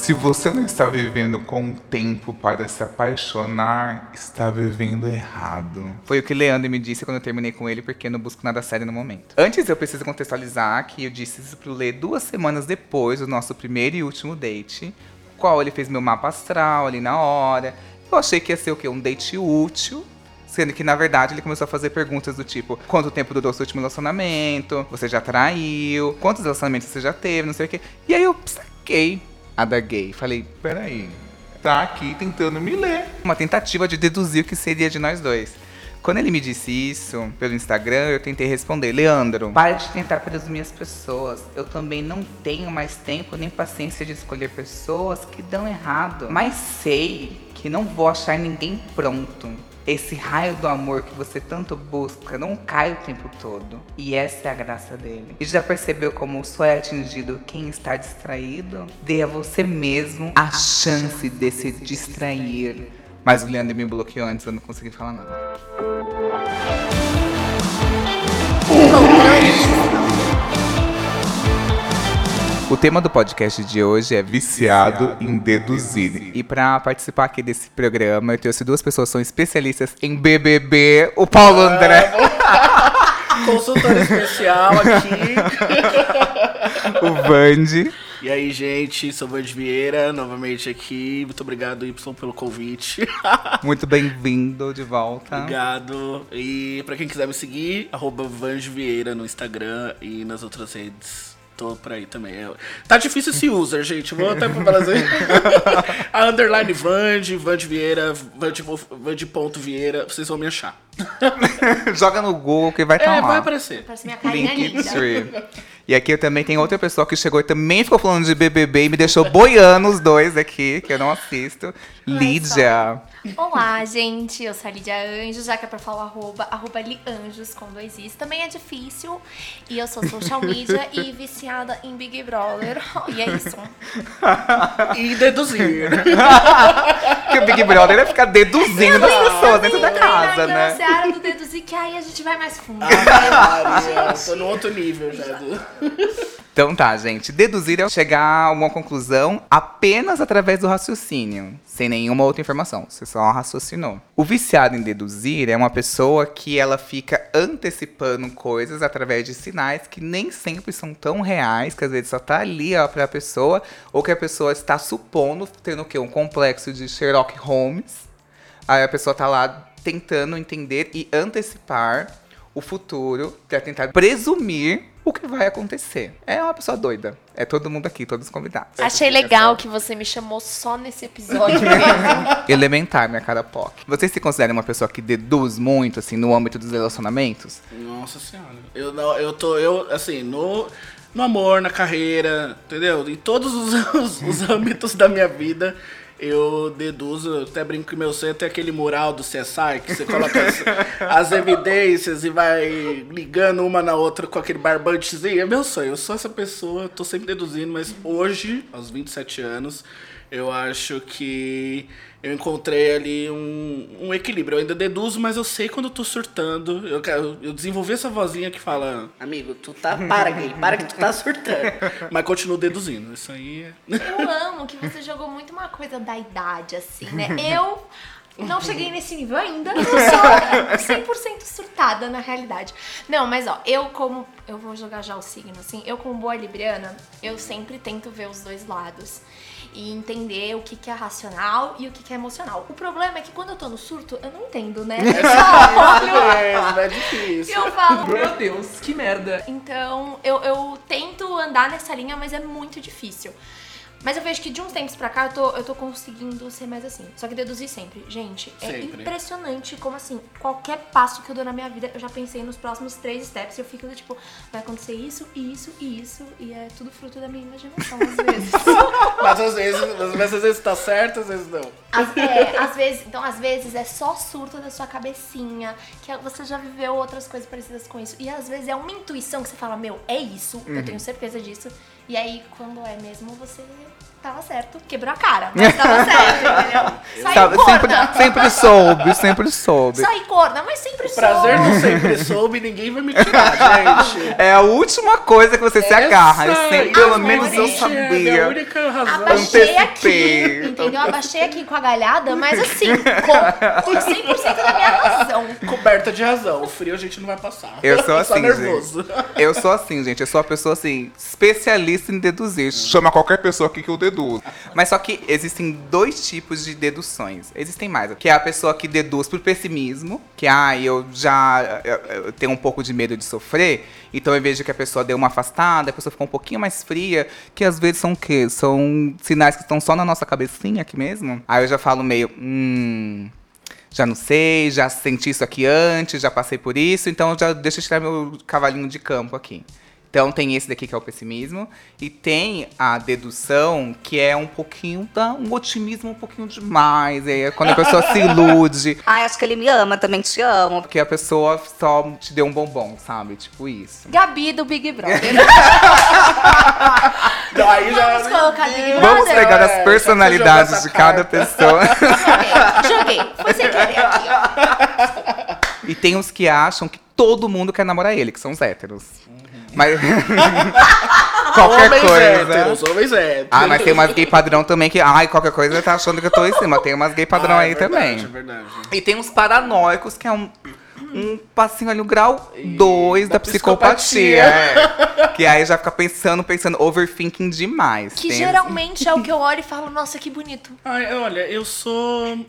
Se você não está vivendo com o tempo para se apaixonar, está vivendo errado. Foi o que Leandro me disse quando eu terminei com ele, porque eu não busco nada sério no momento. Antes, eu preciso contextualizar que eu disse isso pro Lê duas semanas depois do nosso primeiro e último date, qual ele fez meu mapa astral ali na hora. Eu achei que ia ser o quê? Um date útil. Sendo que, na verdade, ele começou a fazer perguntas do tipo: quanto tempo durou seu último relacionamento? Você já traiu? Quantos relacionamentos você já teve? Não sei o quê. E aí eu saquei a da gay. Falei: Peraí, tá aqui tentando me ler. uma tentativa de deduzir o que seria de nós dois. Quando ele me disse isso pelo Instagram, eu tentei responder: Leandro, para de tentar presumir as pessoas. Eu também não tenho mais tempo nem paciência de escolher pessoas que dão errado. Mas sei que não vou achar ninguém pronto. Esse raio do amor que você tanto busca não cai o tempo todo. E essa é a graça dele. E já percebeu como só é atingido quem está distraído? Dê a você mesmo a chance de se distrair. Mas o Leandro me bloqueou antes, eu não consegui falar nada. O tema do podcast de hoje é Viciado em deduzir. E pra participar aqui desse programa, eu trouxe duas pessoas que são especialistas em BBB. O Paulo André, Consultor especial aqui. o Vande. E aí, gente, sou Vande Vieira, novamente aqui. Muito obrigado, Y, pelo convite. Muito bem-vindo de volta. obrigado. E pra quem quiser me seguir, arroba Vande Vieira no Instagram e nas outras redes. Tô por aí também. É- Tá difícil esse user, gente. Vou até pro Brasil. A underline Vande, Vande Vieira, Vande, Vande ponto Vieira. Vocês vão me achar. Joga no Google que vai estar É, lá. vai aparecer. Parece minha carinha linda. Linktree. E aqui eu também tenho outra pessoa que chegou e também ficou falando de BBB e me deixou boiando os dois aqui, que eu não assisto. Lídia. Olá, gente. Eu sou a Lídia Anjos, já que é pra falar o arroba, arroba Lianjos com dois Is. Também é difícil. E eu sou social media e viciada em Big Brother. E é isso. E deduzir. Que o Big Brother vai ficar deduzindo das pessoas dentro da casa, né? Seara do deduzir que aí a gente vai mais fundo. Maria, tô no outro nível já. Do... Então tá, gente. Deduzir é chegar a uma conclusão apenas através do raciocínio, sem nenhuma outra informação. Você só raciocinou. O viciado em deduzir é uma pessoa que ela fica antecipando coisas através de sinais que nem sempre são tão reais, que às vezes só tá ali ó, pra pessoa, ou que a pessoa está supondo, tendo o quê? Um complexo de Sherlock Holmes. Aí a pessoa tá lá tentando entender e antecipar o futuro pra tentar presumir o que vai acontecer. É uma pessoa doida. É todo mundo aqui, todos convidados. Achei legal que você me chamou só nesse episódio. Elementar, minha cara POC. Você se considera uma pessoa que deduz muito, assim, no âmbito dos relacionamentos? Nossa senhora. Eu, não, eu tô, eu, assim, no, no amor, na carreira, entendeu? Em todos os, os, os âmbitos da minha vida, eu deduzo, até brinco que meu sonho é ter aquele mural do CSI, que você coloca as, as evidências e vai ligando uma na outra com aquele barbantezinho. É meu sonho, eu sou essa pessoa, tô sempre deduzindo, mas hoje, aos 27 anos, eu acho que eu encontrei ali um, um equilíbrio. Eu ainda deduzo, mas eu sei quando eu tô surtando. Eu, quero- eu desenvolvi essa vozinha que fala: Amigo, tu tá. Para, gay, para que tu tá surtando. mas continuo deduzindo. Isso aí é. Eu amo que você jogou muito uma coisa da idade, assim, né? Eu não cheguei nesse nível ainda. Eu sou 100% surtada, na realidade. Não, mas ó, eu como... Eu vou jogar já o signo, assim. Eu como boa libriana, eu sempre tento ver os dois lados. E entender o que, que é racional e o que, que é emocional. O problema é que quando eu tô no surto, eu não entendo, né? Eu só olho, É, é difícil. eu falo, Meu Deus, que merda. então, eu, eu tento andar nessa linha, mas é muito difícil. Mas eu vejo que de uns tempos pra cá eu tô, eu tô conseguindo ser mais assim. Só que deduzir sempre. Gente, é Sempre. impressionante como assim, qualquer passo que eu dou na minha vida, eu já pensei nos próximos três steps e eu fico do tipo, vai acontecer isso, isso e isso. E é tudo fruto da minha imaginação, às vezes. Mas às vezes, mas às vezes tá certo, às vezes não. Às, é, às vezes, então, às vezes é só surto da sua cabecinha, que você já viveu outras coisas parecidas com isso. E às vezes é uma intuição que você fala, meu, é isso, eu tenho certeza disso. E aí, quando é mesmo, você tava certo. Quebrou a cara, mas tava certo, entendeu? Saiu Sabe, sempre, sempre soube, sempre soube. Saí corna, mas sempre Prazer soube. não sempre soube, ninguém vai me tirar, gente. É a última coisa que você se agarra. Eu sempre, Essa, pelo amor, menos eu gente, É a sabia. única razão. Abaixei aqui, entendeu? Abaixei aqui com a galhada, mas assim, com, com 100% da minha razão. Coberta de razão. O frio a gente não vai passar. Eu sou Só assim, nervoso. gente. Eu sou assim, gente. Eu sou uma pessoa assim, especialista em deduzir. Chama qualquer pessoa aqui que eu deduzo. Mas só que existem dois tipos de deduções. Existem mais. Que é a pessoa que deduz por pessimismo, que ah, eu já eu, eu tenho um pouco de medo de sofrer, então eu vejo que a pessoa deu uma afastada, a pessoa ficou um pouquinho mais fria, que às vezes são o quê? São sinais que estão só na nossa cabecinha aqui mesmo. Aí eu já falo meio, hum, já não sei, já senti isso aqui antes, já passei por isso, então já deixa eu tirar meu cavalinho de campo aqui. Então tem esse daqui que é o pessimismo e tem a dedução que é um pouquinho da um otimismo um pouquinho demais, aí é quando a pessoa se ilude, Ai, acho que ele me ama, também te amo. porque a pessoa só te deu um bombom, sabe? Tipo isso. Gabi do Big Brother. Aí já. Vamos colocar Big Brother. Vamos pegar é, as personalidades essa de cada pessoa. Joguei, joguei. Foi sem querer aqui, ó. E tem os que acham que todo mundo quer namorar ele, que são os héteros. Mas qualquer homens coisa. héteros, homens héteros. Ah, mas tem umas gay padrão também que, ai, qualquer coisa tá achando que eu tô em cima. Tem umas gay padrão Ah, é aí verdade, também. É verdade. E tem uns paranoicos, que é um, um passinho ali, o grau 2 da, da psicopatia. psicopatia. é. Que aí já fica pensando, pensando, overthinking demais. Que Tem- geralmente é o que eu olho e falo, nossa, que bonito. Ai, olha, eu sou.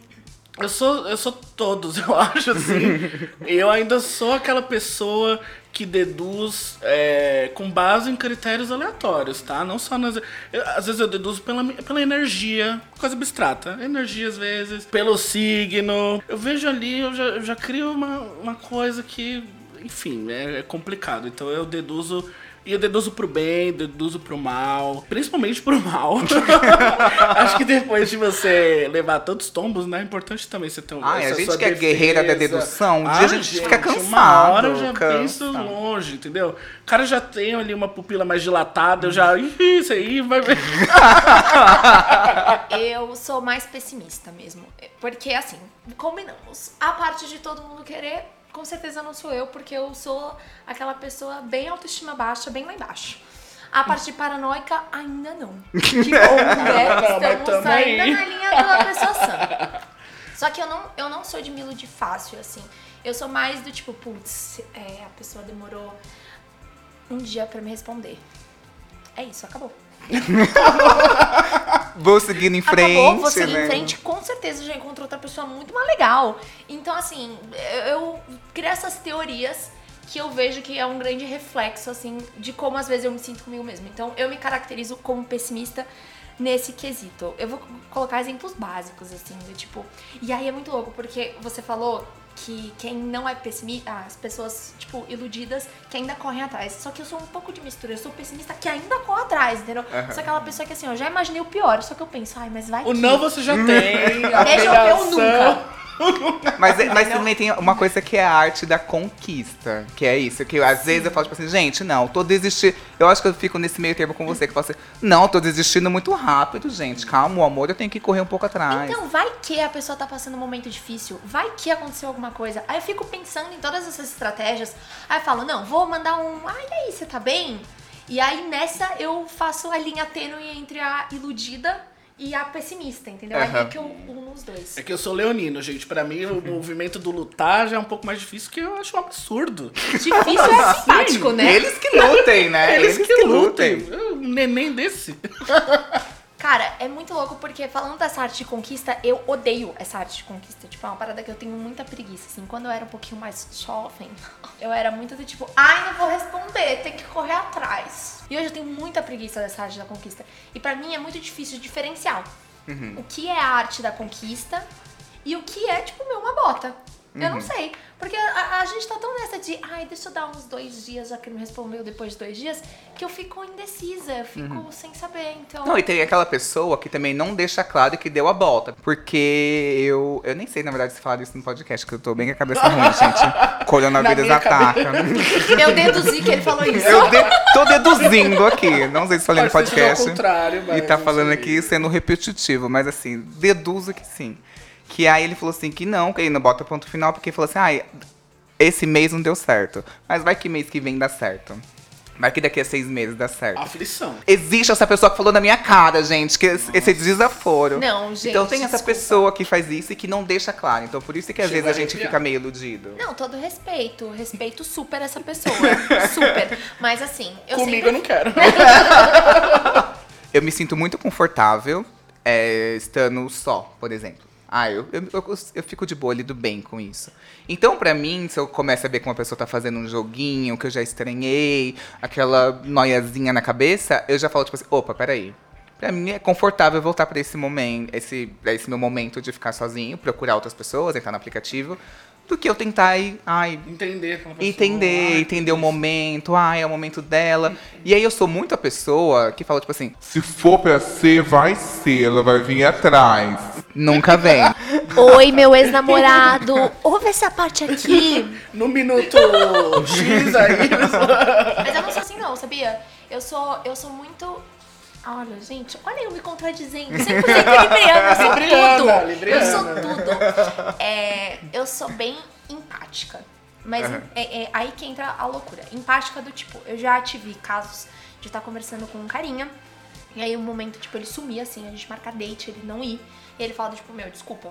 Eu sou, eu sou todos, eu acho assim. eu ainda sou aquela pessoa que deduz é, com base em critérios aleatórios, tá? Não só nas. eu- às vezes eu deduzo pela, pela energia, coisa abstrata. Energia, às vezes, pelo signo. Eu vejo ali, eu já, eu já crio uma, uma coisa que, enfim, é, é complicado. Então eu deduzo. E eu deduzo pro bem, deduzo pro mal. Principalmente pro mal. Acho que depois de você levar tantos tombos, né? É importante também você ter um. Ai, a gente que é guerreira da dedução, um dia a gente fica Uma cansado, hora eu já cansa. penso longe, entendeu? O cara já tem ali uma pupila mais dilatada, eu já. Ih, isso aí vai ver. Eu sou mais pessimista mesmo. Porque, assim, combinamos. A parte de todo mundo querer, com certeza não sou eu, porque eu sou aquela pessoa bem autoestima baixa, bem lá embaixo. A parte de paranoica, ainda não. Que bom, né? Estamos tamo ainda na linha da pessoa sã. Só que eu não, eu não sou de me iludir fácil, assim. Eu sou mais do tipo, putz, é, a pessoa demorou um dia pra me responder. É isso, acabou. Vou seguindo em frente. Acabou, vou seguir né? em frente, com certeza já encontrou outra pessoa muito mais legal. Então, assim, eu, eu crio essas teorias que eu vejo que é um grande reflexo, assim, de como às vezes eu me sinto comigo mesma. Então, eu me caracterizo como pessimista nesse quesito. Eu vou colocar exemplos básicos, assim, do tipo. E aí é muito louco, porque você falou que quem não é pessimista, as pessoas, tipo, iludidas, que ainda correm atrás. Só que eu sou um pouco de mistura. Eu sou pessimista que ainda corre atrás, entendeu? Sou aquela pessoa que, assim, eu já imaginei o pior, só que eu penso, ai, mas vai O que... não você já tem. Deixa eu ver o nunca. Mas, é- mas também tem uma coisa que é a arte da conquista. Que é isso. Que às vezes eu falo, tipo assim, gente, não, tô desistindo. Eu acho que eu fico nesse meio termo com você, que eu falo assim, não, tô desistindo muito rápido, gente. Calma, o amor eu tenho que correr um pouco atrás. Então, vai que a pessoa tá passando um momento difícil, vai que aconteceu alguma coisa. Aí eu fico pensando em todas essas estratégias. Aí eu falo, não, vou mandar um. Ai, e aí, você tá bem? E aí nessa eu faço a linha tênue entre a iludida e a pessimista, entendeu? Aí Aham. é que eu uno os dois. É que eu sou leonino, gente. Pra mim, o movimento do lutar já é um pouco mais difícil, que eu acho um absurdo. Difícil é simpático, né? Eles que lutem, né? Eles, que, lutem. Um neném desse. Cara, é muito louco porque falando dessa arte de conquista, eu odeio essa arte de conquista. Tipo, é uma parada que eu tenho muita preguiça. Assim, quando eu era um pouquinho mais jovem, eu era muito do tipo, ai, não vou responder, tem que correr atrás. E hoje eu tenho muita preguiça dessa arte da conquista. E pra mim é muito difícil diferenciar o que é a arte da conquista e o que é, tipo, meu, uma bota. Eu não sei. Porque a, a gente tá tão nessa de, ai, deixa eu dar uns dois dias, já que ele me respondeu depois de dois dias, que eu fico indecisa, eu fico sem saber. Então. Não, e tem aquela pessoa que também não deixa claro que deu a volta. Porque eu. Eu nem sei, na verdade, se falar isso no podcast, que eu tô bem com a cabeça ruim, gente. Coronavírus ataca. Eu deduzi que ele falou isso. Eu de- tô deduzindo aqui. Não sei se falei no Pode ser tudo ao podcast. contrário, mas E tá falando sei. aqui sendo repetitivo, mas assim, deduzo que sim. Que aí ele falou assim que não, que ele não bota ponto final, porque ele falou assim, ai, esse mês não deu certo. Mas vai que mês que vem dá certo. Vai que daqui a seis meses dá certo. Aflição. Existe essa pessoa que falou na minha cara, gente, que esse esse desaforo. Não, gente, Então tem essa desculpa. pessoa que faz isso e que não deixa claro. Então por isso que às Chegou vezes a gente fica meio iludido. Não, todo respeito. Respeito super essa pessoa. super. Mas assim, eu Comigo sempre eu não quero. Eu me sinto muito confortável é, estando só, por exemplo. Ah, eu, eu, eu, eu fico de boa, lido bem com isso. Então, pra mim, se eu começo a ver que uma pessoa tá fazendo um joguinho que eu já estranhei, aquela noiazinha na cabeça, eu já falo, tipo assim, opa, peraí. Pra mim é confortável voltar pra esse momento, esse, esse meu momento de ficar sozinho, procurar outras pessoas, entrar no aplicativo, do que eu tentar ir, ai, Entender aquela pessoa. entender, Ai, entender o momento, ai, é o momento dela. E aí eu sou muito a pessoa que fala, tipo assim, Se for pra ser, vai ser. Ela vai vir atrás. nunca vem. Oi, meu ex-namorado. Ouve essa parte aqui. No minuto X aí. Mas eu não sou assim, não, sabia? Eu sou, eu sou muito. Olha, gente, olha eu me contradizendo. 100% libriana, eu sou Libriana, tudo. libriana. Eu sou tudo. É, eu sou bem empática. Mas Aham. é, é aí que entra a loucura. Empática do tipo, eu já tive casos de estar conversando com um carinha. E aí um momento, tipo, ele sumia assim, a gente marca date, ele não ir. E ele fala, tipo, meu, desculpa,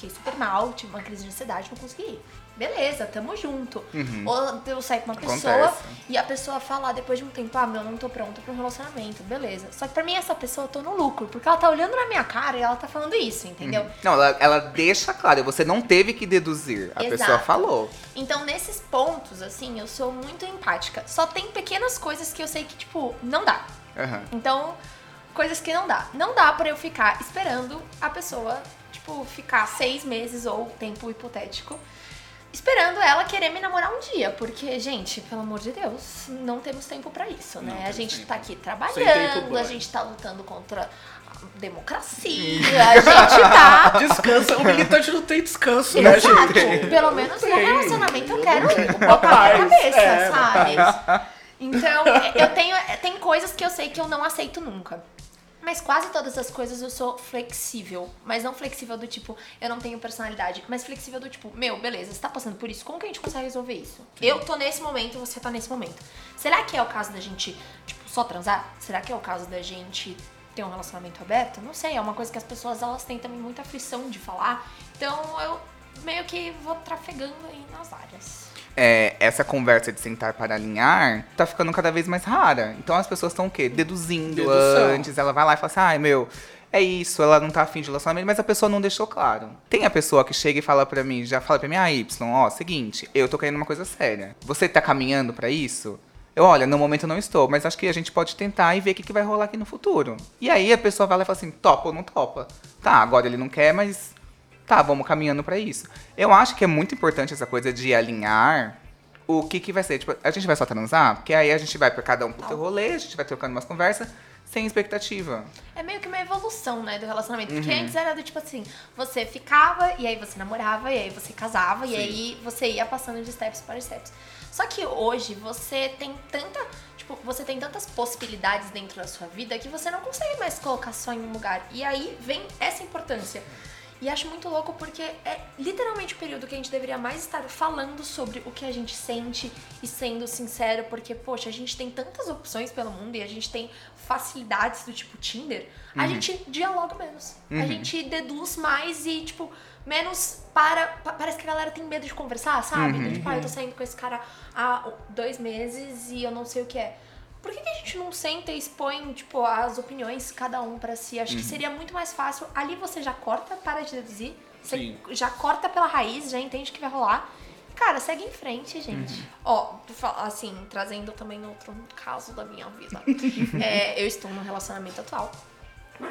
fiquei super mal, tive uma crise de ansiedade, não consegui ir. Beleza, tamo junto. Ou eu saio com uma pessoa Acontece. e a pessoa fala depois de um tempo, ah, meu, não tô pronta pra um relacionamento, beleza. Só que pra mim essa pessoa eu tô no lucro, porque ela tá olhando na minha cara e ela tá falando isso, entendeu? Não, ela, ela deixa claro, você não teve que deduzir. A Exato. pessoa falou. Então, nesses pontos, assim, eu sou muito empática. Só tem pequenas coisas que eu sei que, tipo, não dá. Aham. Então, coisas que não dá. Não dá pra eu ficar esperando a pessoa, tipo, ficar seis meses ou tempo hipotético, esperando ela querer me namorar um dia. Porque, gente, pelo amor de Deus, não temos tempo pra isso, né? A gente tempo. tá aqui tempo trabalhando, a gente tá lutando contra a democracia, a gente tá. Descansa. O militante não tem descanso, né, Exato. gente? Pelo menos no relacionamento eu quero botar na cabeça, É, sabe? Então, eu tenho. Tem coisas que eu sei que eu não aceito nunca. Mas quase todas as coisas eu sou flexível. Mas não flexível do tipo, eu não tenho personalidade. Mas flexível do tipo, meu, beleza, você tá passando por isso, como que a gente consegue resolver isso? Eu tô nesse momento, você tá nesse momento. Será que é o caso da gente, tipo, só transar? Será que é o caso da gente ter um relacionamento aberto? Não sei, é uma coisa que as pessoas elas têm também muita aflição de falar. Então eu meio que vou trafegando aí nas áreas. É, essa conversa de sentar para alinhar tá ficando cada vez mais rara. Então as pessoas estão o quê? Deduzindo Dedução. antes. Ela vai lá e fala assim, ai meu, é isso, ela não tá afim de relacionamento, mas a pessoa não deixou claro. Tem a pessoa que chega e fala pra mim, já fala pra mim, ah, Y, ó, seguinte, eu tô querendo uma coisa séria. Você tá caminhando pra isso? Eu, olha, no momento eu não estou, mas acho que a gente pode tentar e ver o que, que vai rolar aqui no futuro. E aí a pessoa vai lá e fala assim, topa ou não topa? Tá, agora ele não quer, mas tá, vamos caminhando pra isso. Eu acho que é muito importante essa coisa de alinhar o que que vai ser. Tipo, a gente vai só transar, porque aí a gente vai pra cada um pro seu rolê, a gente vai trocando umas conversas sem expectativa. É meio que uma evolução, né, do relacionamento. Porque Uhum. antes era do tipo assim, você ficava, e aí você namorava, e aí você casava, e aí você ia passando de steps para steps. Só que hoje você tem tanta. Tipo, você tem tantas possibilidades dentro da sua vida que você não consegue mais colocar só em um lugar. E aí vem essa importância. E acho muito louco porque é literalmente o período que a gente deveria mais estar falando sobre o que a gente sente e sendo sincero, porque, poxa, a gente tem tantas opções pelo mundo e a gente tem facilidades do tipo Tinder, a gente dialoga menos. A gente deduz mais e, tipo, menos para. pa- Parece que a galera tem medo de conversar, sabe? Do tipo, ah, eu tô saindo com esse cara há dois meses e eu não sei o que é. Por que, que a gente não senta e expõe, tipo, as opiniões, cada um pra si? Acho que seria muito mais fácil. Ali você já corta, para de deduzir. Você Sim. já corta pela raiz, já entende o que vai rolar. Cara, segue em frente, gente. Ó, fa- assim, trazendo também outro caso da minha vida. É, eu estou num relacionamento atual.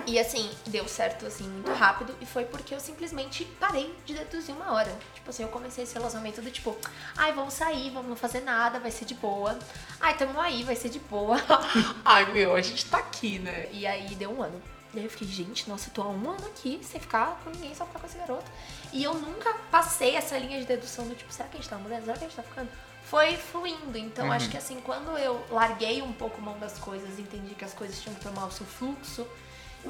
E assim, deu certo assim muito rápido e foi porque eu simplesmente parei de deduzir uma hora. Tipo assim, eu comecei esse relacionamento do tipo, ai, vamos sair, vamos não fazer nada, vai ser de boa. Ai, tamo aí, vai ser de boa. ai, meu, a gente tá aqui, né? E aí deu um ano. Daí eu fiquei, gente, nossa, eu tô há um ano aqui sem ficar com ninguém, só ficar com esse garoto. E eu nunca passei essa linha de dedução do tipo, será que a gente tá mudando? Será que a gente tá ficando? Foi fluindo. Então acho que assim, quando eu larguei um pouco mão das coisas, entendi que as coisas tinham que tomar o seu fluxo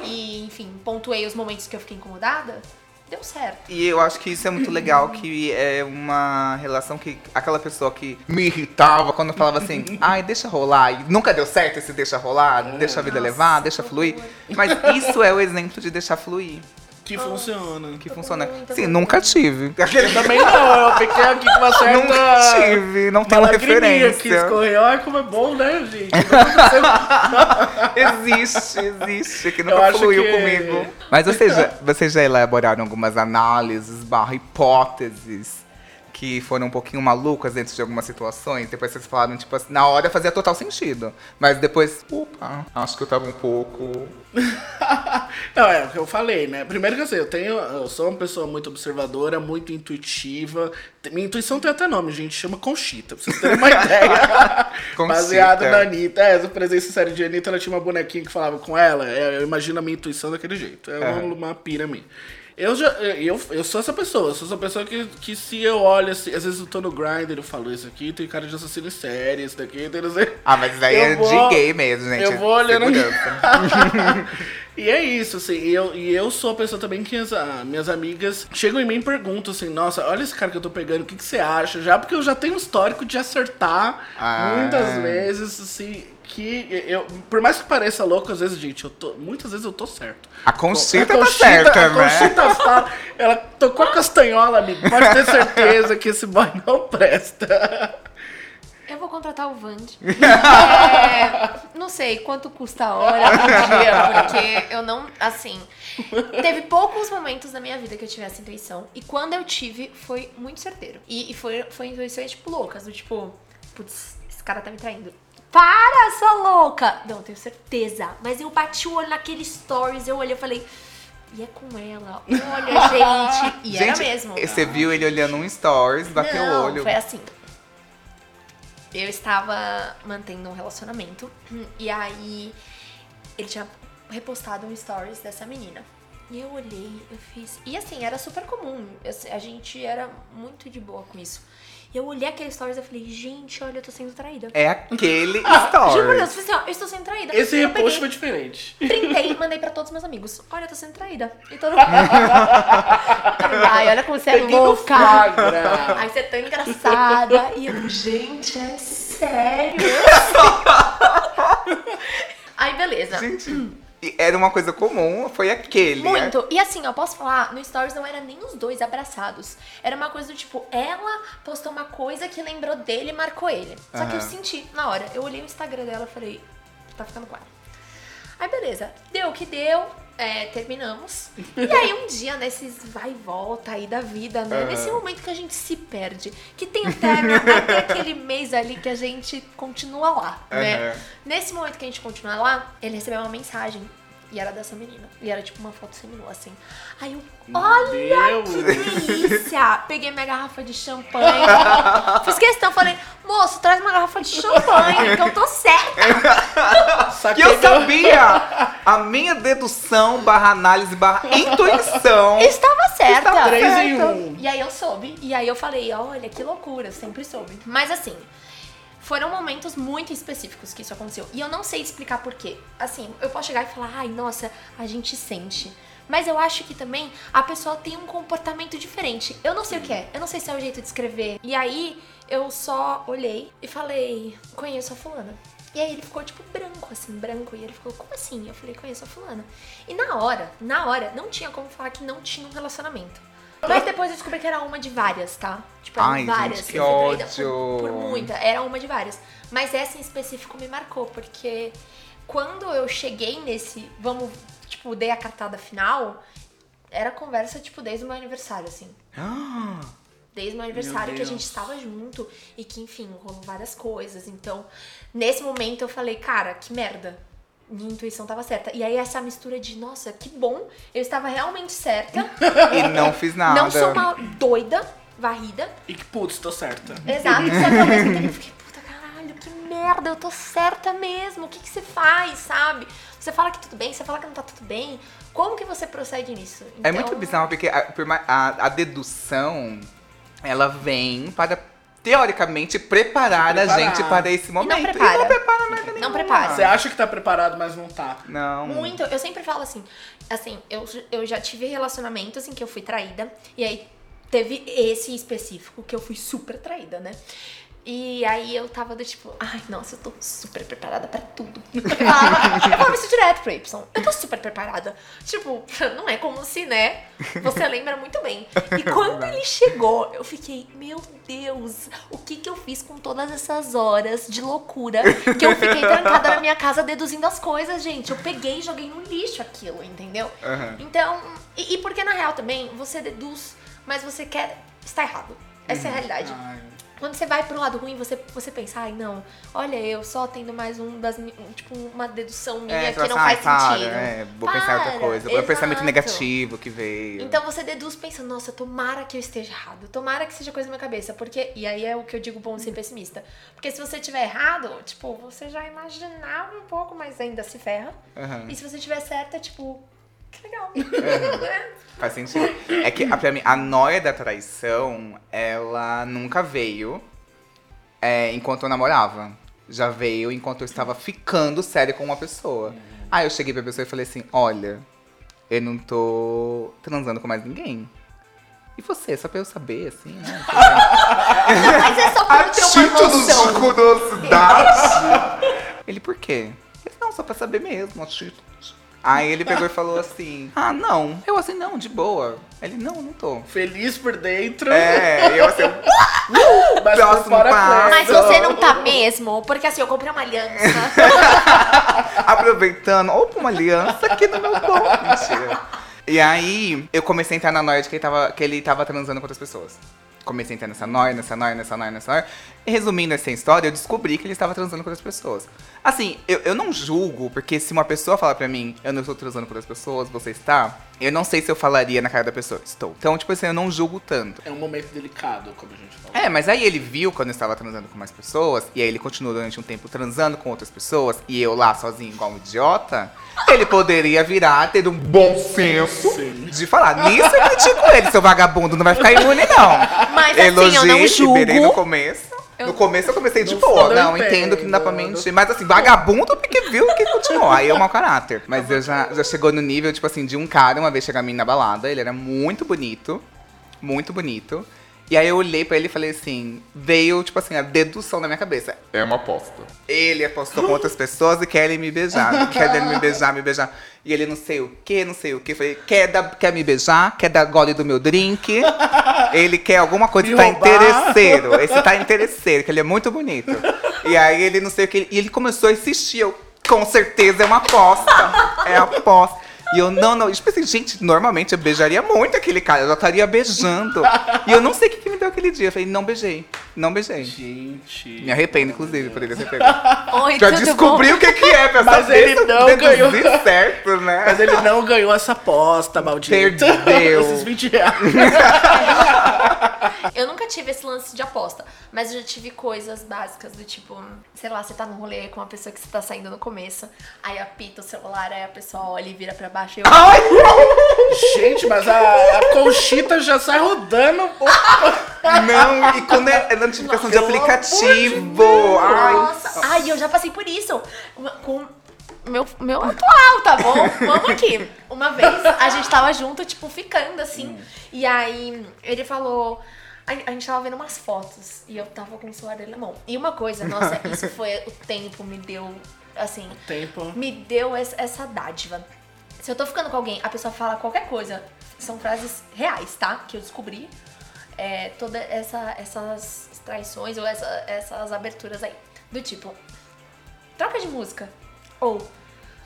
e, enfim, pontuei os momentos que eu fiquei incomodada, deu certo. E eu acho que isso é muito legal, que é uma relação que aquela pessoa que me irritava quando eu falava assim, ai, deixa rolar, e nunca deu certo esse deixa rolar, deixa a vida Nossa, levar, deixa fluir. Mas isso é o exemplo de deixar fluir, Que funciona. que funciona. muita Sim, nunca tive. Eu também não, eu fiquei aqui com uma certa... Nunca tive, não tenho uma lagriminha que referência. escorreu. Ai, como é bom, né, gente? Existe, existe, que nunca fluiu que- comigo. Mas vocês já, vocês já elaboraram algumas análises, barra hipóteses que foram um pouquinho malucas dentro de algumas situações? Depois vocês falaram, tipo assim, na hora fazia total sentido. Mas depois, opa, acho que eu tava um pouco. Não, é o que eu falei, né? Primeiro que assim, eu tenho. Eu sou uma pessoa muito observadora, muito intuitiva. Minha intuição tem até nome, gente, chama Conchita, pra vocês terem uma ideia. Conchita. Baseado na Anitta. É, essa presença série de Anitta, ela tinha uma bonequinha que falava com ela. é, eu imagino a minha intuição daquele jeito. É uma, Aham. uma pira minha. Eu já. Eu, eu sou essa pessoa, eu sou essa pessoa que, que se eu olho assim, às vezes eu tô no grinder, eu falo, isso aqui tem cara de assassino em série, isso daqui tem não sei. Ah, mas isso aí Eu é vou- de gay mesmo, gente. eu vou olhando-. E é isso, assim, e eu, e eu sou a pessoa também que as ah, minhas amigas chegam em mim e perguntam assim, nossa, olha esse cara que eu tô pegando, o que, que você acha? Já porque eu já tenho um histórico de acertar Ah. muitas vezes, assim, que eu, por mais que pareça louco, às vezes, gente, eu tô, muitas vezes eu tô certo. A Conchita A tá certa, a né? Conchita fala, ela tocou a castanhola, amigo, pode ter certeza que esse boy não presta. Eu vou contratar o Vand. É, não sei quanto custa a hora por dia, porque eu não. Assim. Teve poucos momentos na minha vida que eu tive essa intuição. E quando eu tive, foi muito certeiro. E, e foi, foi intuições, tipo, loucas. Do tipo, putz, esse cara tá me traindo. Para, sua louca! Não, tenho certeza. Mas eu bati o olho naquele stories, eu olhei e falei. E é com ela. Olha, gente. E era gente, mesmo. Você viu ele olhando um stories, bateu o olho. Foi assim. Eu estava mantendo um relacionamento e aí ele tinha repostado um stories dessa menina. E eu olhei, eu fiz. E assim, era super comum. eu- a gente era muito de boa com isso. E eu olhei aquele stories e eu falei, gente, olha, eu tô sendo traída. É aquele Juro por Deus, eu stories. falei assim, ó, eu estou sendo traída. Esse eu repost peguei, foi diferente. printei e mandei pra todos os meus amigos. Olha, eu tô sendo traída. E todo mundo. Ai, olha como você é Peguei louca. Ai, você é tão engraçada. E eu, gente, é sério? Aí, beleza. Gente, e era uma coisa comum, foi aquele. né? Muito. E assim, eu posso falar, no Stories não era nem os dois abraçados. Era uma coisa do tipo, ela postou uma coisa que lembrou dele e marcou ele. Só que eu senti na hora. Eu olhei o Instagram dela e falei, tá ficando ela. Aí beleza, deu o que deu, é, terminamos. E aí um dia, nesses vai e volta aí da vida, né? Aham. Nesse momento que a gente se perde, que tem término, até aquele mês ali que a gente continua lá, né? Nesse momento que a gente continua lá, ele recebeu uma mensagem. E era dessa menina. E era tipo uma foto seminua, assim. Aí eu, olha que Deus. delícia! Peguei minha garrafa de champanhe. Fiz questão, falei, moço, traz uma garrafa de champanhe, que eu tô certa. Que eu sabia! A minha dedução, barra análise, barra intuição. Estava certa. Estava três Certo. em um. E aí eu soube. E aí eu falei, olha, que loucura, eu sempre soube. Mas assim, foram momentos muito específicos que isso aconteceu. E eu não sei explicar por quê. Assim, eu posso chegar e falar, ai, nossa, a gente sente. Mas eu acho que também a pessoa tem um comportamento diferente. Eu não sei o que é. Eu não sei se é o jeito de escrever. E aí eu só olhei e falei, conheço a fulana. E aí ele ficou tipo branco, assim, branco. E ele ficou, como assim? Eu falei, conheço a fulana. E na hora, na hora, não tinha como falar que não tinha um relacionamento. Mas depois eu descobri que era uma de várias, tá? Tipo, eram Ai, gente, várias. que eu fui traída ódio. Por, por muita. Era uma de várias. Mas essa em específico me marcou, porque quando eu cheguei nesse, vamos, tipo, dei a cartada final, era conversa, tipo, desde o meu aniversário, assim. Ah, Desde o meu aniversário que a gente estava junto e que, enfim, rolou várias coisas. Então, nesse momento eu falei, cara, que merda. Minha intuição tava certa. E aí essa mistura de, nossa, que bom, eu estava realmente certa. E não fiz nada. Não sou uma doida, varrida. E que, putz, tô certa. Exato. Só que ao mesmo tempo eu fiquei, puta caralho, que merda, eu tô certa mesmo. O que, que você faz, sabe? Você fala que tudo bem, você fala que não tá tudo bem. Como que você procede nisso? É Então, muito bizarro, porque a, a- a dedução, ela vem para, teoricamente, preparar, Preparar. a gente para esse momento. prepara. não prepara nada Não nenhuma. prepara. Você acha que tá preparado, mas não tá. Não. Muito, eu sempre falo assim, assim, eu, eu já tive relacionamentos em que eu fui traída, e aí teve esse específico que eu fui super traída, né? E aí eu tava do tipo, ai, nossa, eu tô super preparada pra tudo. Eu falava isso direto pro Y. Eu tô super preparada. Tipo, não é como se, né? Você lembra muito bem. E quando ele chegou, eu fiquei, meu Deus, o que que eu fiz com todas essas horas de loucura que eu fiquei trancada na minha casa deduzindo as coisas, gente? Eu peguei e joguei no lixo aquilo, entendeu? Aham. Então, e, e porque na real também você deduz, mas você quer estar errado. Essa é a realidade. Ai. Quando você vai pro lado ruim, você, você pensa, ai não, olha eu só tendo mais um das um, tipo uma dedução minha É, que não faz assim, "Ai, para, sentido. é, vou pensar em outra Para, coisa. Vou pensamento exato. negativo que veio. Então você deduz pensando, nossa, tomara que eu esteja errado, tomara que seja coisa na minha cabeça, porque e aí é o que eu digo bom ser pessimista. Porque se você tiver errado, tipo, você já imaginava um pouco, mas ainda se ferra. Aham. E se você tiver certo, é tipo, que legal. Né? Faz sentido. É que, pra mim, a noia da traição, ela nunca veio é, enquanto eu namorava. Já veio enquanto eu estava ficando sério com uma pessoa. Aí eu cheguei pra pessoa e falei assim, olha, eu não tô transando com mais ninguém. E você, só pra eu saber, assim, né? Mas é só pra eu ter uma noção. curiosidade. Ele, por quê? Ele, não, só pra saber mesmo, a título. Aí ele pegou e falou assim, ah, não. Eu assim, não, de boa. Ele, não, não tô. Feliz por dentro. É, eu assim, mas próximo passo. Mas você não tá mesmo? Porque assim, eu comprei uma aliança. aproveitando, opa, uma aliança aqui no meu corpo. Mentira. E aí, eu comecei a entrar na noia de que ele tava, que ele tava transando com outras pessoas. Comecei a entrar nessa noia, nessa noia, nessa noia, nessa noia. E resumindo essa história, eu descobri que ele estava transando com outras pessoas. Assim, eu, eu não julgo, porque se uma pessoa falar pra mim, eu não estou transando com outras pessoas, você está, eu não sei se eu falaria na cara da pessoa, estou. Então, tipo assim, eu não julgo tanto. É um momento delicado, como a gente falou. É, mas aí ele viu quando eu estava transando com mais pessoas, e aí ele continuou durante um tempo transando com outras pessoas, e eu lá sozinho igual um idiota, ele poderia virar, ter um bom senso Sim. de falar, nisso eu critico ele, seu vagabundo, não vai ficar imune não. Mas assim, eu não liberei no julgo. começo. Eu- No começo eu comecei de boa, não, entendo que não dá pra entendo. mentir. Mas assim, vagabundo porque viu que continuou. Aí é o mau caráter. Mas eu já, já chegou no nível, tipo assim, de um cara uma vez chegar a mim na balada, ele era muito bonito. Muito bonito. E aí eu olhei pra ele e falei assim, veio, tipo assim, a dedução na minha cabeça. É uma aposta. Ele apostou com outras pessoas e quer ele me beijar. quer ele me beijar, me beijar. E ele não sei o que, não sei o que. Falei, quer, dar, quer me beijar? Quer dar gole do meu drink? Ele quer alguma coisa, Me tá roubar. interesseiro. Esse tá interesseiro, que ele é muito bonito. E aí ele não sei o que. E ele começou a insistir. Eu, com certeza é uma aposta. É aposta. E eu, não, não. Tipo assim, gente, normalmente eu beijaria muito aquele cara. Eu já estaria beijando. E eu não sei o que, que me deu aquele dia. Eu falei, não beijei. Não beijei. Gente. Me arrependo, inclusive, por ele ter pegado. Oi, Já tudo descobri o que, que é, pra Mas ele não ganhou. certo, né? Mas ele não ganhou essa aposta, maldito. Perdeu. Esses 20 reais. bom. Eu nunca tive esse lance de aposta, mas eu já tive coisas básicas do tipo, sei lá, você tá num rolê com uma pessoa que você tá saindo no começo, aí apita o celular, aí a pessoa olha e vira pra baixo e eu. Ai, Gente, mas a, a Conchita já sai rodando. não, e quando é, é notificação amor de aplicativo. Ai, Nossa! Ai, eu já passei por isso. Com meu, meu atual, tá bom? Vamos aqui. Uma vez a gente tava junto, tipo, ficando assim. E aí ele falou. A, a gente tava vendo umas fotos e eu tava com o celular dele na mão. E uma coisa, nossa, isso foi o tempo, me deu. Assim, Tempo. me deu essa, essa dádiva. Se eu tô ficando com alguém, a pessoa fala qualquer coisa. São frases reais, tá? Que eu descobri. É, toda essa, essas traições ou essa- essas aberturas aí. Do tipo, troca de música. Ou,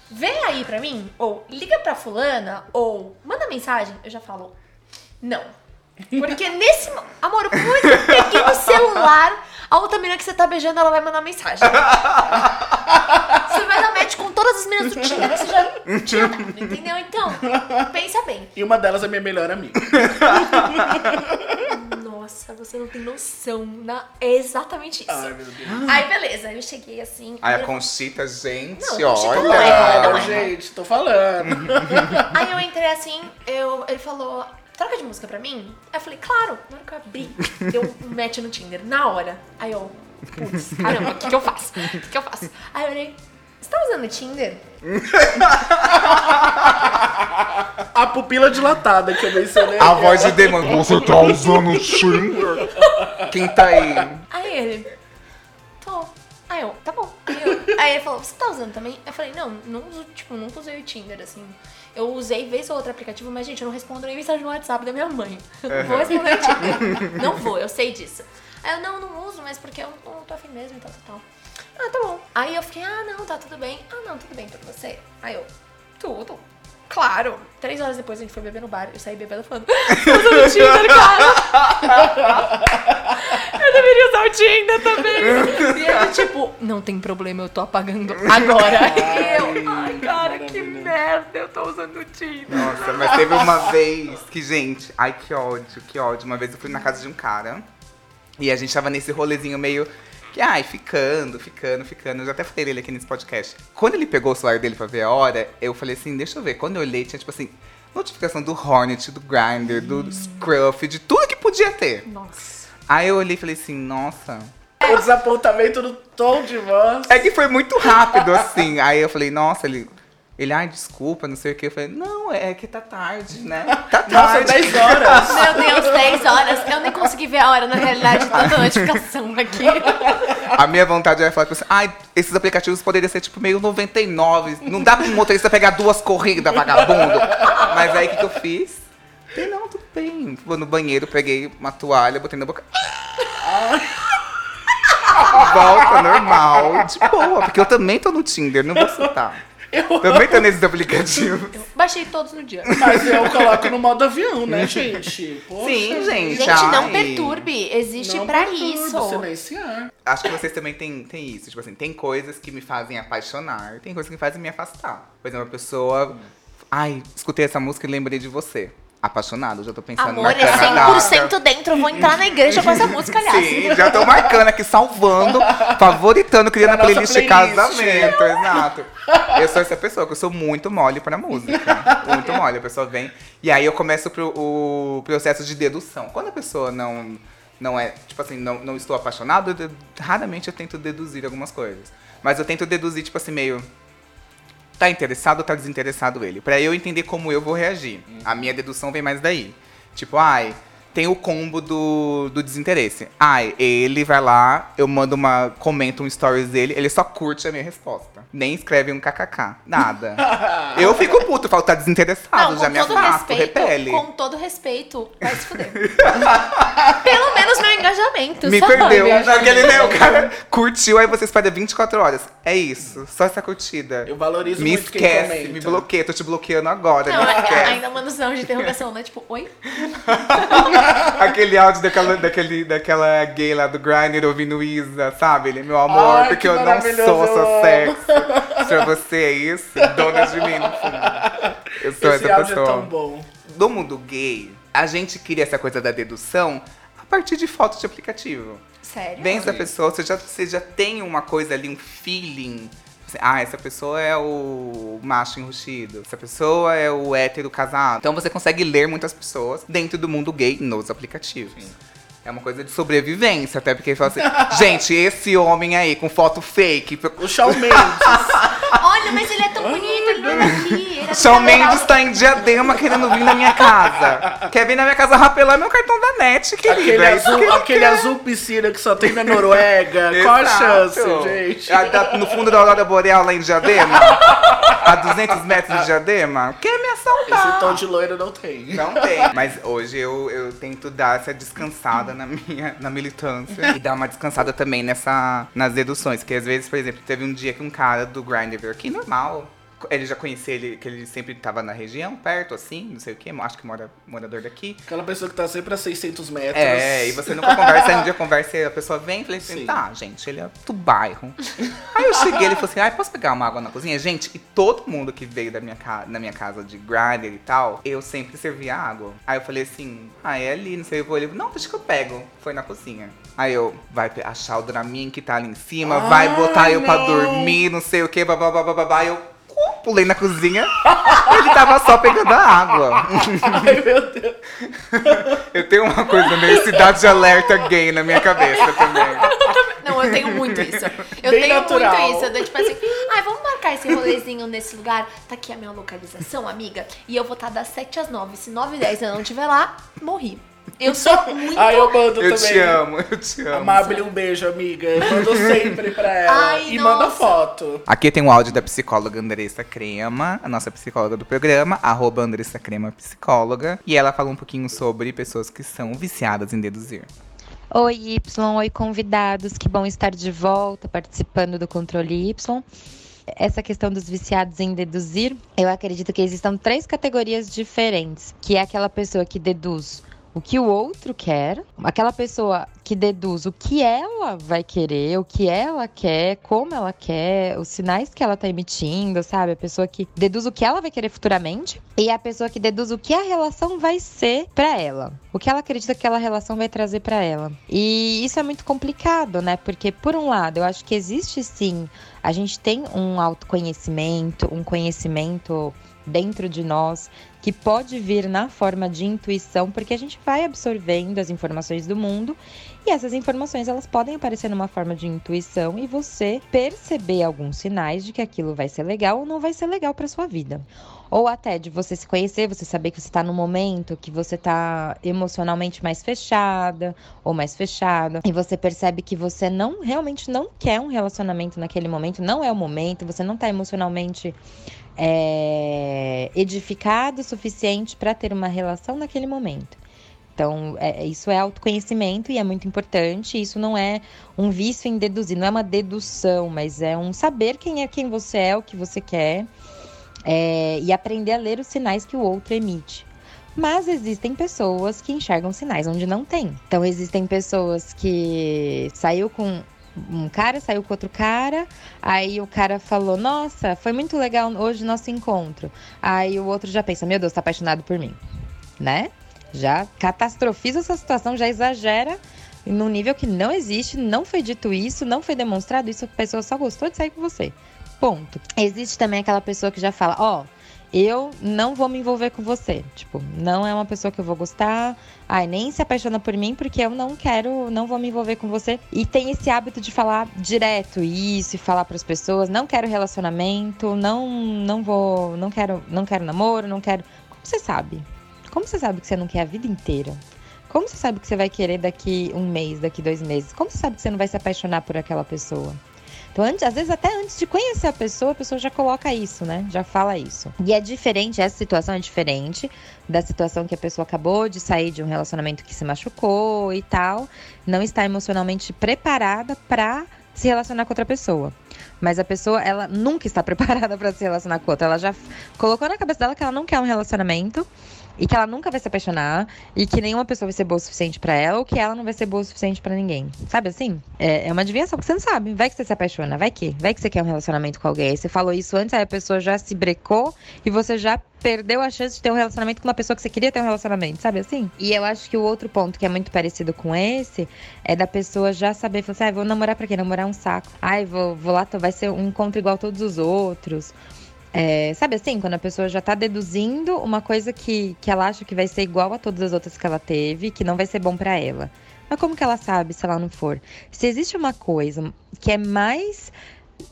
vem aí pra mim. Ou, liga pra fulana. Ou, manda mensagem. Eu já falo, não. Porque nesse... mo- Amor, por que eu peguei no celular, a outra menina que você tá beijando, ela vai mandar mensagem. Você vai dar match com todas as meninas do Tinder que você já tinha dado, entendeu? Então, pensa bem. E uma delas é minha melhor amiga. Nossa, você não tem noção. Na... É exatamente isso. Ai, meu Deus. Aí, beleza. Eu cheguei assim. Aí a eu- Conchita, gente, Não, a Conchita olha. não é, Ah, não é. gente, tô falando. Aí eu entrei assim, eu, ele falou, troca de música pra mim? Aí eu falei, claro. Na hora que eu abri, deu um match no Tinder, na hora. Aí eu, putz, caramba, o que, que eu faço? O que, que eu faço? Aí eu olhei, você tá usando o Tinder? A pupila dilatada que eu mencionei. A voz de demônio. Você tá usando o Tinder? Quem tá aí? Aí ele. Aí eu, tá bom. Aí, eu- aí ele falou, você tá usando também? Eu falei, não, não uso, tipo, nunca usei o Tinder, assim. Eu usei vez ou outro aplicativo, mas, gente, eu não respondo nem mensagem no WhatsApp da minha mãe. Não vou responder Tinder. Não vou, eu sei disso. Aí eu, não, não uso, mas porque eu não tô afim mesmo e tal, tal, tal. Ah, tá bom. Aí eu fiquei, ah, não, tá tudo bem. Ah, não, tudo bem pra você. Aí eu, tudo. Claro. Três horas depois a gente foi beber no bar. Eu saí bebendo falando, usando o Tinder, cara. Eu deveria usar o Tinder também. E ele, tipo, não tem problema, eu tô apagando agora. E eu, ai, cara, que merda, eu tô usando o Tinder. Nossa, mas teve uma vez que, gente, ai que ódio, que ódio. Uma vez eu fui na casa de um cara e a gente tava nesse rolezinho meio que, ai, ficando, ficando, ficando. Eu já até falei dele aqui nesse podcast. Quando ele pegou o celular dele pra ver a hora, eu falei assim, deixa eu ver. Quando eu olhei, tinha tipo assim, notificação do Hornet, do Grindr, do Scruff, de tudo que podia ter. Nossa. Aí eu olhei e falei assim, nossa. O desapontamento do tom de voz. É que foi muito rápido, assim. Aí eu falei, nossa, ele. Ele, ai, desculpa, não sei o que. Eu falei, não, é que tá tarde, né? Tá Nossa, tarde. 10 horas. Meu Deus, 10 horas. Eu nem consegui ver a hora, na realidade, tanta notificação aqui. A minha vontade era falar com você, ai, esses aplicativos poderiam ser tipo meio 99. Não dá pra um motorista pegar duas corridas, vagabundo. Mas aí o que, que eu fiz? Falei, não, tudo bem. Vou no banheiro, peguei uma toalha, botei na boca. Volta normal, de boa, porque eu também tô no Tinder, não vou soltar. Também tô nesses aplicativos. Baixei todos no dia. Mas eu coloco no modo avião, né, gente? Poxa, Sim, gente. Gente, não Ai. perturbe. Existe Não pra perturbe, isso. Silenciar. Acho que vocês também têm, têm isso. Tipo assim, tem coisas que me fazem apaixonar, tem coisas que me fazem me afastar. Por exemplo, a pessoa. Ai, escutei essa música e lembrei de você. Apaixonado, já tô pensando Amor, é marcando a 100% data. dentro. Eu vou entrar na igreja com essa música, aliás. Sim, já tô marcando aqui, salvando, favoritando, criando a nossa playlist de playlist. casamento, exato. Eu sou essa pessoa, que eu sou muito mole pra música. Muito mole. A pessoa vem. E aí eu começo pro, o processo de dedução. Quando a pessoa não, não é, tipo assim, não, não estou apaixonado, eu, raramente eu tento deduzir algumas coisas. Mas eu tento deduzir, tipo assim, meio. Tá interessado ou tá desinteressado ele? Pra eu entender como eu vou reagir. A minha dedução vem mais daí. Tipo, ai, tem o combo do, do desinteresse. Ai, ele vai lá, eu mando uma. comento um stories dele, ele só curte a minha resposta. Nem escreve um kkk. Nada. eu fico puto, falo, tá desinteressado, Não, já me respeito, repele. com todo respeito, vai se fuder. Pelo menos meu engajamento, Me sabe? perdeu. Aquele, né, o cara curtiu, aí você espera 24 horas. É isso, só essa curtida. Eu valorizo Me muito quem esquece, comenta. me bloqueia, tô te bloqueando agora, Não, me é- ainda manda sinal de interrogação, né? Tipo, oi? Aquele áudio daquela, daquele, daquela gay lá do Grindr ouvindo Isa, sabe? Ele, meu amor, Ai, porque que eu não sou só sexo. Pra você é isso, dona de mim no fundo. Eu sou Esse essa áudio é pessoa. tão bom. Do mundo gay, a gente cria essa coisa da dedução a partir de fotos de aplicativo. Sério? Vem essa pessoa, você já, você já tem uma coisa ali, um feeling. Ah, essa pessoa é o macho enrustido. Essa pessoa é o hétero casado. Então você consegue ler muitas pessoas dentro do mundo gay nos aplicativos. É uma coisa de sobrevivência, até porque ele fala assim, gente, esse homem aí com foto fake. O Shawn Mendes. Olha, mas ele é tão bonito, ele não é daqui. Ele é Shawn. Mendes tá em diadema querendo vir na minha casa. Quer vir na minha casa rapelar meu cartão da net, querido. Aquele, É que azul, ele aquele quer. azul piscina que só tem na Noruega. Qual a chance, gente? Tá no fundo da Aurora Boreal lá em Diadema? a 200 metros de Diadema? Quer me assaltar? Esse tom de loiro não tem. Não tem. Mas hoje eu, eu tento dar essa descansada na minha na militância. E dar uma descansada também nessa, nas deduções. Que às vezes, por exemplo, teve um dia que um cara do Grindr veio aqui, normal. Ele já conhecia ele, que ele sempre tava na região, perto, assim, não sei o quê, acho que mora morador daqui. Aquela pessoa que tá sempre a 600 metros. É, e você nunca conversa, aí um dia conversa e a pessoa vem e falei assim, Sim. tá, gente, ele é do bairro. aí eu cheguei, ele falou assim, ai, posso pegar uma água na cozinha? Gente, e todo mundo que veio da minha na minha casa de grinder e tal, eu sempre servia água. Aí eu falei assim, ah, é ali, não sei, eu vou ele, não, deixa que eu pego. Foi na cozinha. Aí eu, vai achar o Dramin que tá ali em cima, vai Ai, botar eu pra não. dormir, não sei o que, babá, babá, babá, eu pulei na cozinha, ele tava só pegando a água. Ai, meu Deus. Eu tenho uma coisa meio cidade de alerta gay na minha cabeça também. Não, eu tenho muito isso. Eu Bem tenho natural. muito isso. Eu dou tipo assim, ai, vamos marcar esse rolezinho nesse lugar. Tá aqui a minha localização, amiga. E eu vou estar das 7 às 9. Se 9 e 10 eu não estiver lá, morri. Eu sou muito. Ai, eu mando Eu também. te amo, eu te amo. Amable, um beijo, amiga. Eu mando sempre pra ela. Ai, e manda nossa. foto. Aqui tem um áudio da psicóloga Andressa Crema, a nossa psicóloga do programa, arroba Andressa Crema Psicóloga. E ela fala um pouquinho sobre pessoas que são viciadas em deduzir. Oi, Y, oi, convidados. Que bom estar de volta participando do Controle Y. Essa questão dos viciados em deduzir, eu acredito que existam três categorias diferentes, que é aquela pessoa que deduz o que o outro quer, aquela pessoa que deduz o que ela vai querer, o que ela quer, como ela quer, os sinais que ela tá emitindo, sabe? A pessoa que deduz o que ela vai querer futuramente e a pessoa que deduz o que a relação vai ser pra ela, o que ela acredita que aquela relação vai trazer pra ela. E isso é muito complicado, né? Porque por um lado, eu acho que existe sim, a gente tem um autoconhecimento, um conhecimento dentro de nós que pode vir na forma de intuição, porque a gente vai absorvendo as informações do mundo e essas informações elas podem aparecer numa forma de intuição e você perceber alguns sinais de que aquilo vai ser legal ou não vai ser legal para sua vida. Ou até de você se conhecer, você saber que você está no momento que você está emocionalmente mais fechada ou mais fechada e você percebe que você não realmente não quer um relacionamento naquele momento, não é o momento, você não está emocionalmente é, edificado o suficiente para ter uma relação naquele momento. Então, é- isso é autoconhecimento e é muito importante. Isso não é um vício em deduzir, não é uma dedução, mas é um saber quem é quem você é, o que você quer, é, e aprender a ler os sinais que o outro emite. Mas existem pessoas que enxergam sinais onde não tem. Então, existem pessoas que saiu com um cara, saiu com outro cara, aí o cara falou: Nossa, foi muito legal hoje o nosso encontro. Aí o outro já pensa: Meu Deus, tá apaixonado por mim, né? Já catastrofiza essa situação, já exagera num nível que não existe, não foi dito isso, não foi demonstrado isso, a pessoa só gostou de sair com você. Ponto. Existe também aquela pessoa que já fala, ó, eu não vou me envolver com você. Tipo, não é uma pessoa que eu vou gostar. Ai, nem se apaixona por mim porque eu não quero, não vou me envolver com você. E tem esse hábito de falar direto isso e falar para as pessoas, não quero relacionamento, não não vou, não quero, não quero namoro, não quero. Como você sabe? Como você sabe que você não quer a vida inteira? Como você sabe que você vai querer daqui um mês, daqui dois meses? Como você sabe que você não vai se apaixonar por aquela pessoa? Então, antes, às vezes, até antes de conhecer a pessoa, a pessoa já coloca isso, né? Já fala isso. E é diferente, essa situação é diferente da situação que a pessoa acabou de sair de um relacionamento que se machucou e tal, não está emocionalmente preparada para se relacionar com outra pessoa. Mas a pessoa, ela nunca está preparada para se relacionar com outra. Ela já colocou na cabeça dela que ela não quer um relacionamento e que ela nunca vai se apaixonar e que nenhuma pessoa vai ser boa o suficiente pra ela ou que ela não vai ser boa o suficiente pra ninguém. Sabe assim? É, é uma adivinhação que você não sabe. Vai que você se apaixona, vai que. Vai que você quer um relacionamento com alguém. Você falou isso antes, aí a pessoa já se brecou e você já perdeu a chance de ter um relacionamento com uma pessoa que você queria ter um relacionamento, sabe assim? E eu acho que o outro ponto que é muito parecido com esse é da pessoa já saber, falar assim, ah, vou namorar pra quê? Namorar é um saco. Ai, vou, vou lá, vai ser um encontro igual a todos os outros. É, sabe assim, quando a pessoa já tá deduzindo uma coisa que, que ela acha que vai ser igual a todas as outras que ela teve, que não vai ser bom pra ela. Mas como que ela sabe se ela não for? Se existe uma coisa que é mais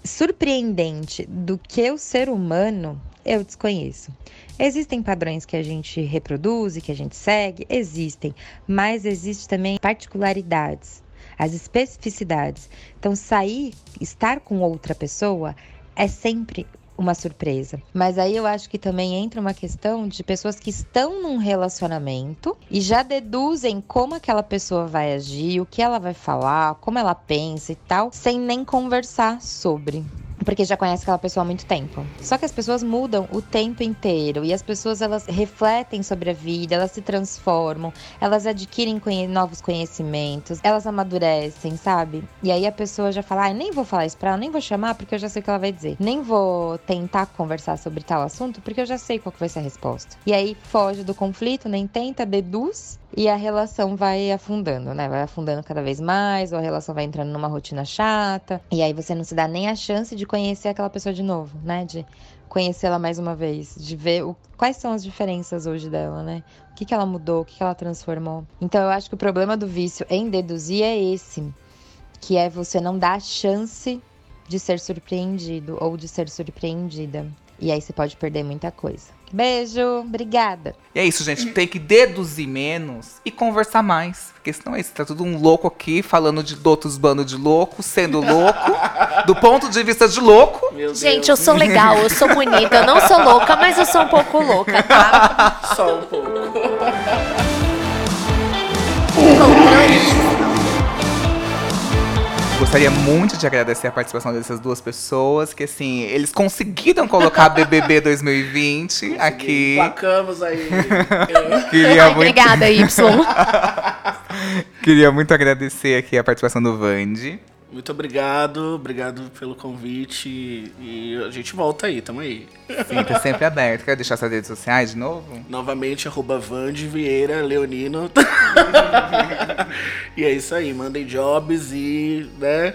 surpreendente do que o ser humano, eu desconheço. Existem padrões que a gente reproduz e que a gente segue, existem, mas existe também particularidades, as especificidades. Então, sair, estar com outra pessoa é sempre uma surpresa. Mas aí eu acho que também entra uma questão de pessoas que estão num relacionamento e já deduzem como aquela pessoa vai agir, o que ela vai falar, como ela pensa e tal, sem nem conversar sobre. Porque já conhece aquela pessoa há muito tempo. Só que as pessoas mudam o tempo inteiro e as pessoas elas refletem sobre a vida, elas se transformam, elas adquirem conhe novos conhecimentos, elas amadurecem, sabe? E aí a pessoa já fala: "Ah, nem vou falar isso para ela, nem vou chamar porque eu já sei o que ela vai dizer. Nem vou tentar conversar sobre tal assunto porque eu já sei qual que vai ser a resposta". E aí foge do conflito, nem tenta, deduz e a relação vai afundando, né? Vai afundando cada vez mais, ou a relação vai entrando numa rotina chata, e aí você não se dá nem a chance de conhecer aquela pessoa de novo, né? De conhecê-la mais uma vez, de ver o, quais são as diferenças hoje dela, né? O que, que ela mudou, o que, que ela transformou. Então eu acho que o problema do vício em deduzir é esse, que é você não dar a chance de ser surpreendido ou de ser surpreendida. E aí você pode perder muita coisa. Beijo, obrigada. E é isso, gente. Tem que deduzir menos e conversar mais. Porque senão é isso. Tá tudo um louco aqui falando de outros bandos de louco, sendo louco, do ponto de vista de louco. Meu Gente, Deus. eu sou legal, eu sou bonita, eu não sou louca, mas eu sou um pouco louca, tá? Só um pouco. Gostaria muito de agradecer a participação dessas duas pessoas, que assim, eles conseguiram colocar BBB 2020 aqui. Placamos aí. Queria muito, Obrigada, Y. queria muito agradecer aqui a participação do Vande. Muito obrigado, obrigado pelo convite. E a gente volta aí, tamo aí. Sim, tá sempre aberto. Quer deixar suas redes sociais de novo? Novamente, arroba Vande Vieira Leonino. e é isso aí, mandem jobs e, né?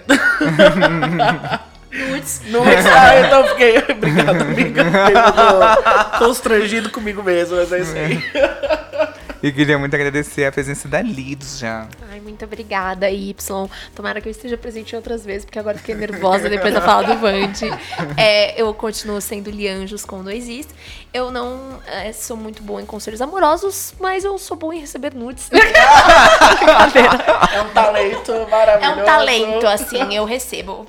Nudes. Não ah, então fiquei. Obrigado, amiga. Fiquei constrangido comigo mesmo, mas é isso aí. E queria muito agradecer a presença da Lidos já. Ai, muito obrigada, Y. Tomara que eu esteja presente em outras vezes, porque agora fiquei nervosa depois da fala do Vande. É, eu continuo sendo Lianjos com dois Is. Eu não é, sou muito boa em conselhos amorosos, mas eu sou boa em receber nudes. É um talento É maravilhoso. um talento, assim, eu recebo.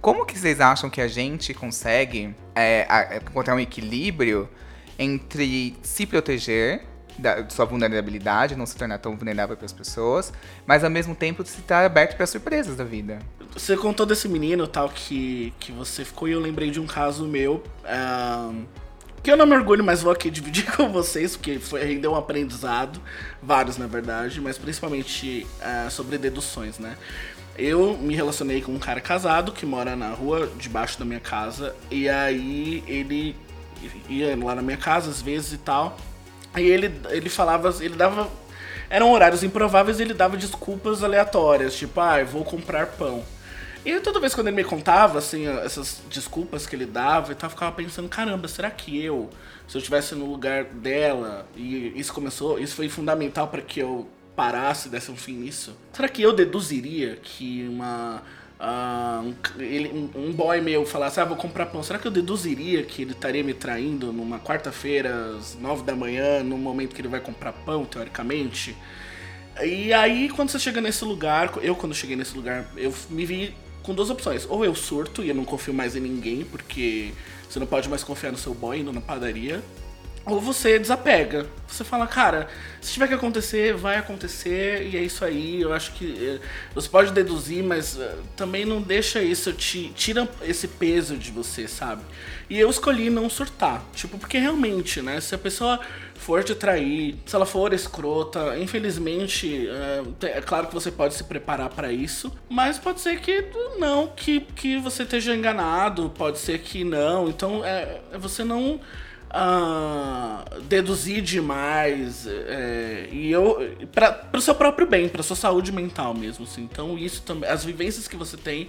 Como que vocês acham que a gente consegue é, a- encontrar um equilíbrio entre se proteger da sua vulnerabilidade, não se tornar tão vulnerável para as pessoas, mas ao mesmo tempo se estar aberto para surpresas da vida? Você contou desse menino tal que, que você ficou e eu lembrei de um caso meu. ahn, que eu não me orgulho, mas vou aqui dividir com vocês, porque foi, rendeu um aprendizado. Vários, na verdade, mas principalmente ah, sobre deduções, né? Eu me relacionei com um cara casado que mora na rua debaixo da minha casa. E aí ele ia lá na minha casa às vezes e tal. Aí ele, ele falava, ele dava. Eram horários improváveis e ele dava desculpas aleatórias, tipo, ah, eu vou comprar pão. E toda vez quando ele me contava, assim, essas desculpas que ele dava e tal, eu ficava pensando, caramba, será que eu, se eu estivesse no lugar dela, e isso começou, isso foi fundamental para que eu parasse, desse um fim nisso, será que eu deduziria que uma. Ah, um, ele- um- boy meu falasse, ah, vou comprar pão, será que eu deduziria que ele estaria me traindo numa quarta-feira, às nove da manhã, no momento que ele vai comprar pão, teoricamente? E aí, quando você chega nesse lugar, eu quando cheguei nesse lugar, eu me vi com duas opções. Ou eu surto e eu não confio mais em ninguém, porque você não pode mais confiar no seu boy indo na padaria. Ou você desapega. Você fala, cara, se tiver que acontecer, vai acontecer, e é isso aí. Eu acho que eh, você pode deduzir, mas eh, também não deixa isso, te tira esse peso de você, sabe? E eu escolhi não surtar. Tipo, porque realmente, né? Se a pessoa for te trair, se ela for escrota, infelizmente, é, é claro que você pode se preparar pra isso, mas pode ser que não, que, que você esteja enganado, pode ser que não. Então, é, é você não ah, deduzir demais é, e eu para o seu próprio bem, para sua saúde mental mesmo. Assim. Então, isso também, as vivências que você tem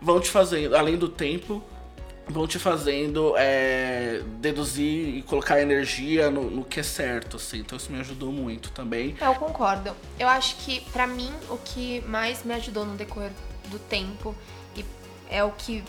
vão te fazendo, além do tempo, vão te fazendo é, deduzir e colocar energia no, no que é certo, assim. Então isso me ajudou muito também. Eu concordo. Eu acho que, pra mim, o que mais me ajudou no decorrer do tempo e é o que,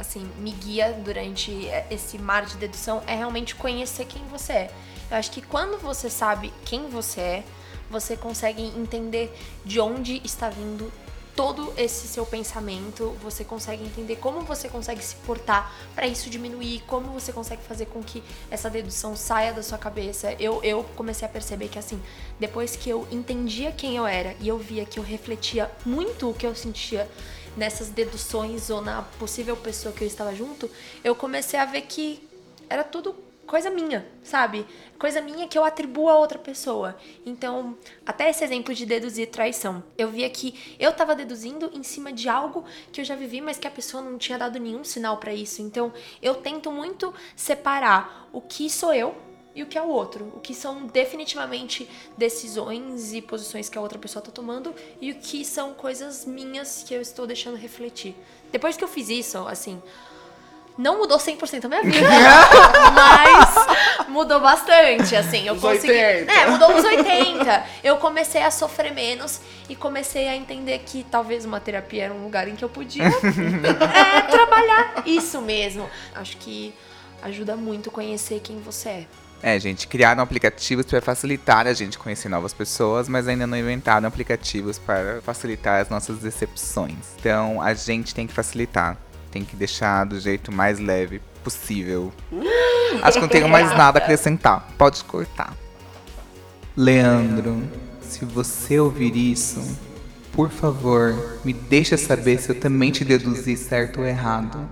assim, me guia durante esse mar de dedução é realmente conhecer quem você é. Eu acho que quando você sabe quem você é, você consegue entender de onde está vindo todo esse seu pensamento, você consegue entender como você consegue se portar para isso diminuir, como você consegue fazer com que essa dedução saia da sua cabeça. Eu, eu comecei a perceber que assim, depois que eu entendia quem eu era e eu via que eu refletia muito o que eu sentia nessas deduções ou na possível pessoa que eu estava junto, eu comecei a ver que era tudo coisa minha, sabe? Coisa minha que eu atribuo a outra pessoa. Então, até esse exemplo de deduzir traição. Eu via que eu tava deduzindo em cima de algo que eu já vivi, mas que a pessoa não tinha dado nenhum sinal para isso. Então, eu tento muito separar o que sou eu e o que é o outro. O que são definitivamente decisões e posições que a outra pessoa tá tomando e o que são coisas minhas que eu estou deixando refletir. Depois que eu fiz isso, assim, não mudou 100% a minha vida, mas mudou bastante, assim. Eu Os consegui. 80. É, mudou uns 80. Eu comecei a sofrer menos e comecei a entender que talvez uma terapia era um lugar em que eu podia é, trabalhar isso mesmo. Acho que ajuda muito conhecer quem você é. É, gente, criaram aplicativos para facilitar a gente conhecer novas pessoas, mas ainda não inventaram aplicativos para facilitar as nossas decepções. Então, a gente tem que facilitar, tem que deixar do jeito mais leve possível. Acho que não tenho mais nada a acrescentar. Pode cortar. Leandro, se você ouvir isso, por favor, me deixa saber se eu também te deduzi certo ou errado.